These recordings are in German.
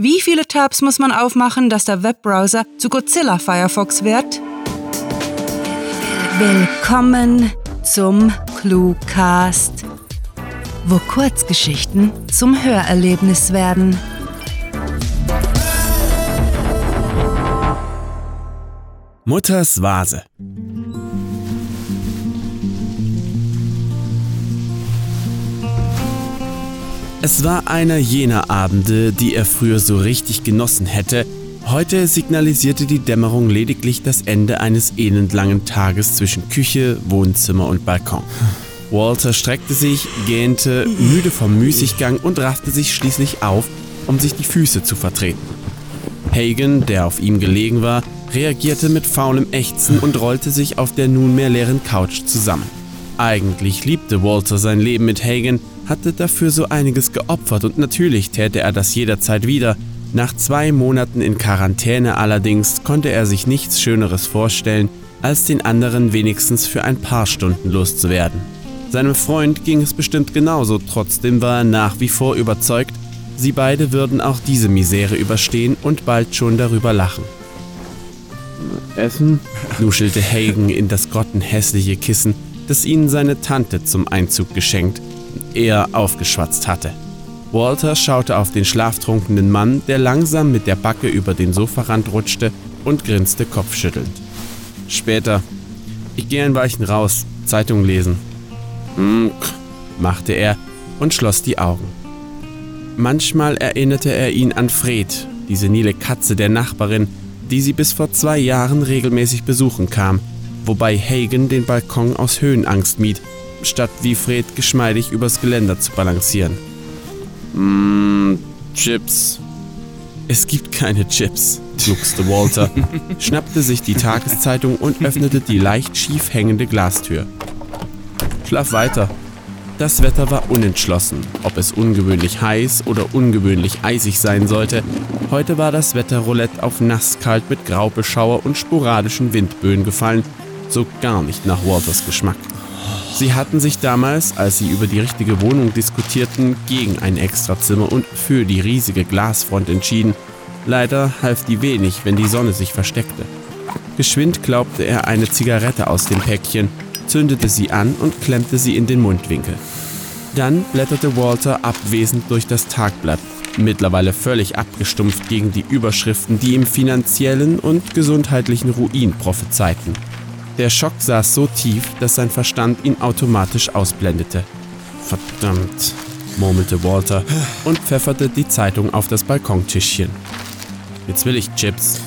Wie viele Tabs muss man aufmachen, dass der Webbrowser zu Godzilla Firefox wird? Willkommen zum Cluecast, wo Kurzgeschichten zum Hörerlebnis werden. Mutters Vase. Es war einer jener Abende, die er früher so richtig genossen hätte. Heute signalisierte die Dämmerung lediglich das Ende eines elendlangen Tages zwischen Küche, Wohnzimmer und Balkon. Walter streckte sich, gähnte, müde vom Müßiggang und raffte sich schließlich auf, um sich die Füße zu vertreten. Hagen, der auf ihm gelegen war, reagierte mit faulem Ächzen und rollte sich auf der nunmehr leeren Couch zusammen. Eigentlich liebte Walter sein Leben mit Hagen, hatte dafür so einiges geopfert und natürlich täte er das jederzeit wieder. Nach zwei Monaten in Quarantäne allerdings konnte er sich nichts Schöneres vorstellen, als den anderen wenigstens für ein paar Stunden loszuwerden. Seinem Freund ging es bestimmt genauso, trotzdem war er nach wie vor überzeugt, sie beide würden auch diese Misere überstehen und bald schon darüber lachen. Essen? nuschelte Hagen in das grottenhässliche Kissen, das ihnen seine Tante zum Einzug geschenkt eher aufgeschwatzt hatte. Walter schaute auf den schlaftrunkenen Mann, der langsam mit der Backe über den Sofarand rutschte und grinste kopfschüttelnd. Später. Ich gehe ein Weichen raus, Zeitung lesen. Hm, machte er und schloss die Augen. Manchmal erinnerte er ihn an Fred, die senile Katze der Nachbarin, die sie bis vor zwei Jahren regelmäßig besuchen kam, wobei Hagen den Balkon aus Höhenangst mied statt wie Fred geschmeidig übers Geländer zu balancieren. Mmm, Chips. Es gibt keine Chips, gluckste Walter, schnappte sich die Tageszeitung und öffnete die leicht schief hängende Glastür. Schlaf weiter. Das Wetter war unentschlossen, ob es ungewöhnlich heiß oder ungewöhnlich eisig sein sollte. Heute war das Wetterroulette auf nasskalt mit Graubeschauer und sporadischen Windböen gefallen, so gar nicht nach Walters Geschmack. Sie hatten sich damals, als sie über die richtige Wohnung diskutierten, gegen ein Extrazimmer und für die riesige Glasfront entschieden. Leider half die wenig, wenn die Sonne sich versteckte. Geschwind glaubte er eine Zigarette aus dem Päckchen, zündete sie an und klemmte sie in den Mundwinkel. Dann blätterte Walter abwesend durch das Tagblatt, mittlerweile völlig abgestumpft gegen die Überschriften, die ihm finanziellen und gesundheitlichen Ruin prophezeiten. Der Schock saß so tief, dass sein Verstand ihn automatisch ausblendete. Verdammt, murmelte Walter und pfefferte die Zeitung auf das Balkontischchen. Jetzt will ich Chips.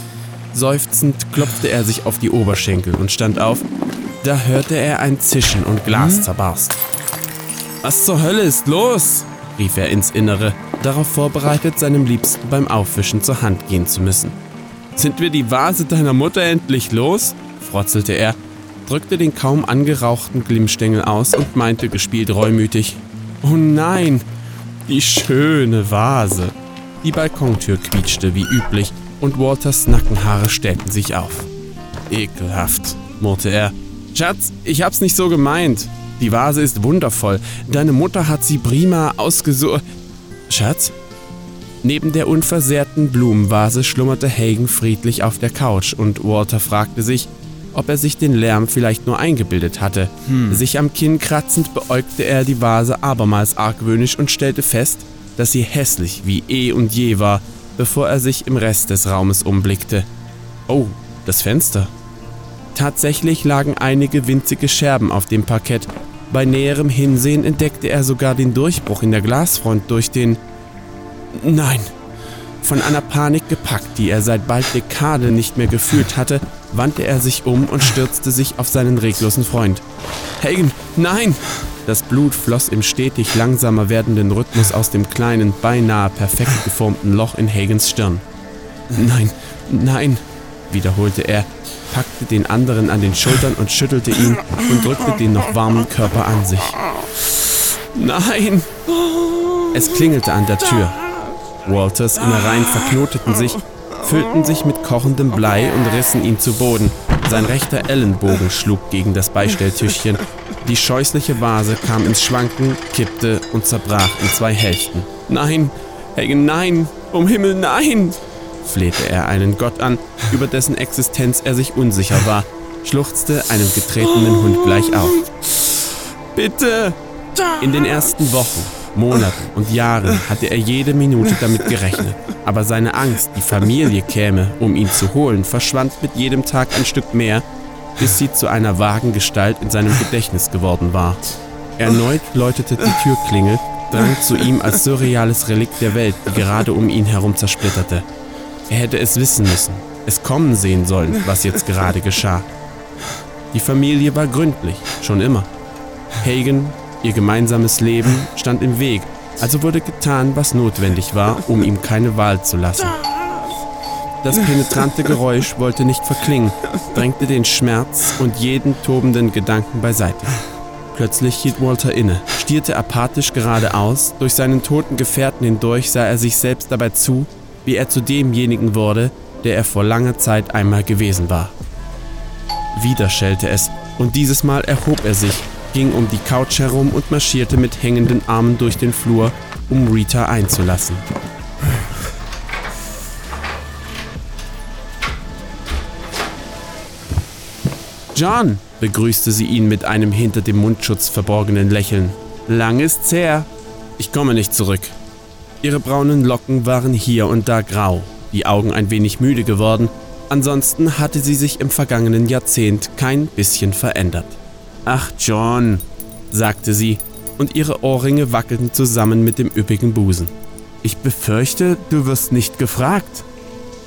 Seufzend klopfte er sich auf die Oberschenkel und stand auf. Da hörte er ein Zischen und Glas hm? zerbarst. Was zur Hölle ist los? rief er ins Innere, darauf vorbereitet, seinem Liebsten beim Aufwischen zur Hand gehen zu müssen. Sind wir die Vase deiner Mutter endlich los? Frotzelte er, drückte den kaum angerauchten Glimmstängel aus und meinte gespielt reumütig: Oh nein, die schöne Vase. Die Balkontür quietschte wie üblich und Walters Nackenhaare stellten sich auf. Ekelhaft, murrte er. Schatz, ich hab's nicht so gemeint. Die Vase ist wundervoll. Deine Mutter hat sie prima ausgesucht. Schatz? Neben der unversehrten Blumenvase schlummerte Hagen friedlich auf der Couch und Walter fragte sich, ob er sich den Lärm vielleicht nur eingebildet hatte. Hm. Sich am Kinn kratzend beäugte er die Vase abermals argwöhnisch und stellte fest, dass sie hässlich wie eh und je war, bevor er sich im Rest des Raumes umblickte. Oh, das Fenster. Tatsächlich lagen einige winzige Scherben auf dem Parkett. Bei näherem Hinsehen entdeckte er sogar den Durchbruch in der Glasfront durch den... Nein! Von einer Panik gepackt, die er seit bald Dekade nicht mehr gefühlt hatte, wandte er sich um und stürzte sich auf seinen reglosen Freund. Hagen, nein! Das Blut floss im stetig langsamer werdenden Rhythmus aus dem kleinen, beinahe perfekt geformten Loch in Hagens Stirn. Nein, nein, wiederholte er, packte den anderen an den Schultern und schüttelte ihn und drückte den noch warmen Körper an sich. Nein! Es klingelte an der Tür. Walters Innereien verknoteten sich füllten sich mit kochendem Blei und rissen ihn zu Boden. Sein rechter Ellenbogen schlug gegen das Beistelltischchen. Die scheußliche Vase kam ins Schwanken, kippte und zerbrach in zwei Hälften. Nein, Hagen, nein! Um Himmel, nein! flehte er einen Gott an, über dessen Existenz er sich unsicher war, schluchzte einem getretenen Hund gleich auf. Bitte! In den ersten Wochen, Monaten und Jahren hatte er jede Minute damit gerechnet, aber seine Angst, die Familie käme, um ihn zu holen, verschwand mit jedem Tag ein Stück mehr, bis sie zu einer vagen Gestalt in seinem Gedächtnis geworden war. Erneut läutete die Türklingel, drang zu ihm als surreales Relikt der Welt, die gerade um ihn herum zersplitterte. Er hätte es wissen müssen, es kommen sehen sollen, was jetzt gerade geschah. Die Familie war gründlich, schon immer. Hagen, ihr gemeinsames Leben, stand im Weg, also wurde getan, was notwendig war, um ihm keine Wahl zu lassen. Das penetrante Geräusch wollte nicht verklingen, drängte den Schmerz und jeden tobenden Gedanken beiseite. Plötzlich hielt Walter inne, stierte apathisch geradeaus, durch seinen toten Gefährten hindurch sah er sich selbst dabei zu, wie er zu demjenigen wurde, der er vor langer Zeit einmal gewesen war. Wieder schellte es, und dieses Mal erhob er sich, ging um die Couch herum und marschierte mit hängenden Armen durch den Flur, um Rita einzulassen. John, begrüßte sie ihn mit einem hinter dem Mundschutz verborgenen Lächeln. Lang ist's her. Ich komme nicht zurück, Ihre braunen Locken waren hier und da grau, die Augen ein wenig müde geworden, ansonsten hatte sie sich im vergangenen Jahrzehnt kein bisschen verändert. Ach John, sagte sie, und ihre Ohrringe wackelten zusammen mit dem üppigen Busen. Ich befürchte, du wirst nicht gefragt.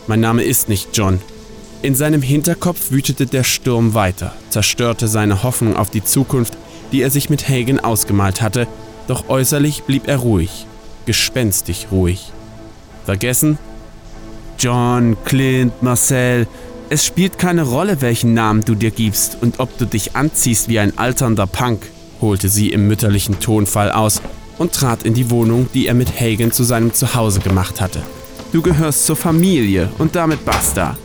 Mein Name ist nicht John. In seinem Hinterkopf wütete der Sturm weiter, zerstörte seine Hoffnung auf die Zukunft, die er sich mit Hagen ausgemalt hatte, doch äußerlich blieb er ruhig, gespenstig ruhig. Vergessen? John, Clint, Marcel, es spielt keine Rolle, welchen Namen du dir gibst und ob du dich anziehst wie ein alternder Punk, holte sie im mütterlichen Tonfall aus und trat in die Wohnung, die er mit Hagen zu seinem Zuhause gemacht hatte. Du gehörst zur Familie und damit basta.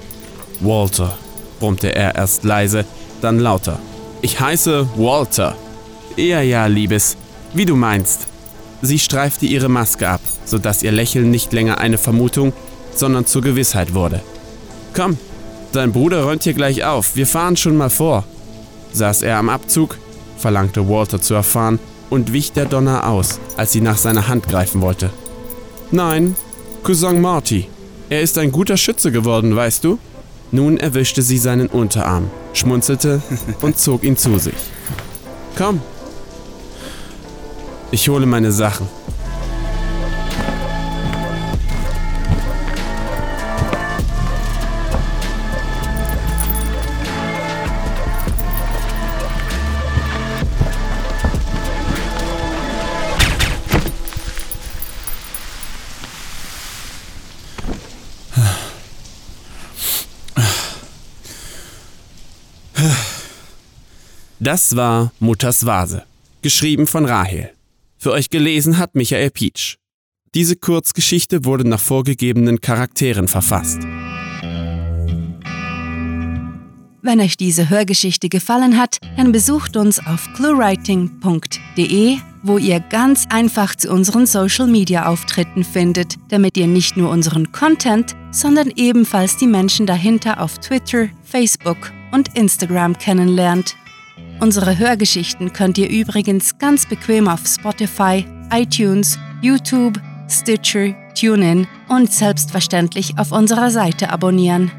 Walter, brummte er erst leise, dann lauter. Ich heiße Walter. Ja, ja, Liebes, wie du meinst. Sie streifte ihre Maske ab, sodass ihr Lächeln nicht länger eine Vermutung, sondern zur Gewissheit wurde. Komm, dein Bruder räumt hier gleich auf, wir fahren schon mal vor. Saß er am Abzug? verlangte Walter zu erfahren und wich der Donner aus, als sie nach seiner Hand greifen wollte. Nein, Cousin Marty. Er ist ein guter Schütze geworden, weißt du? Nun erwischte sie seinen Unterarm, schmunzelte und zog ihn zu sich. Komm, ich hole meine Sachen. Das war Mutters Vase, geschrieben von Rahel. Für euch gelesen hat Michael Pietsch. Diese Kurzgeschichte wurde nach vorgegebenen Charakteren verfasst. Wenn euch diese Hörgeschichte gefallen hat, dann besucht uns auf cluewriting.de, wo ihr ganz einfach zu unseren Social Media Auftritten findet, damit ihr nicht nur unseren Content, sondern ebenfalls die Menschen dahinter auf Twitter, Facebook und Instagram kennenlernt. Unsere Hörgeschichten könnt ihr übrigens ganz bequem auf Spotify, iTunes, YouTube, Stitcher, TuneIn und selbstverständlich auf unserer Seite abonnieren.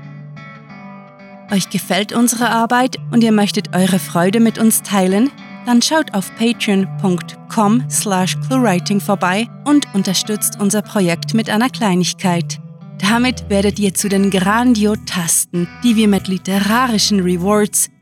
Euch gefällt unsere Arbeit und ihr möchtet eure Freude mit uns teilen? Dann schaut auf patreon.com slash cluewriting vorbei und unterstützt unser Projekt mit einer Kleinigkeit. Damit werdet ihr zu den Grandiotasten, die wir mit literarischen Rewards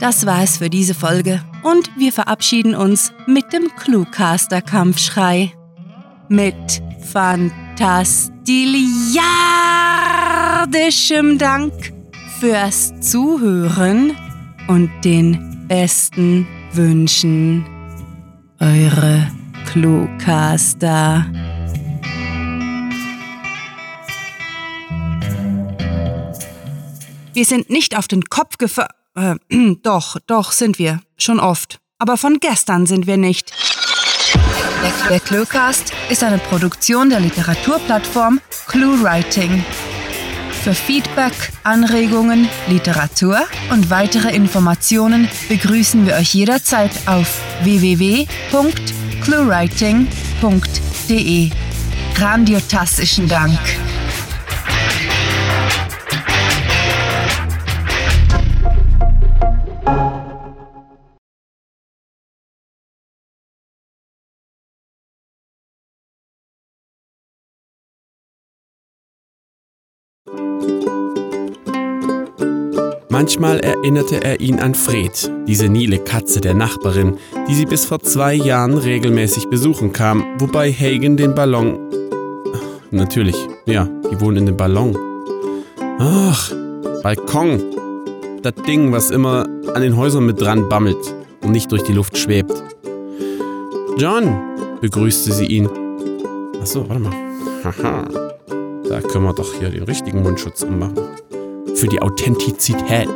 Das war es für diese Folge und wir verabschieden uns mit dem Cluecaster-Kampfschrei. mit fantastiliardischem Dank fürs Zuhören und den besten Wünschen. Eure Cluecaster. Wir sind nicht auf den Kopf gefa... Äh, doch, doch sind wir. Schon oft. Aber von gestern sind wir nicht. Der Cluecast ist eine Produktion der Literaturplattform ClueWriting. Für Feedback, Anregungen, Literatur und weitere Informationen begrüßen wir euch jederzeit auf www.cluewriting.de. Grandiotastischen Dank. Manchmal erinnerte er ihn an Fred, diese Nile Katze der Nachbarin, die sie bis vor zwei Jahren regelmäßig besuchen kam, wobei Hagen den Ballon. Natürlich, ja, die wohnen in dem Ballon. Ach, Balkon. Das Ding, was immer an den Häusern mit dran bammelt und nicht durch die Luft schwebt. John, begrüßte sie ihn. Achso, warte mal. Haha. Da können wir doch hier den richtigen Mundschutz ummachen. Für die Authentizität.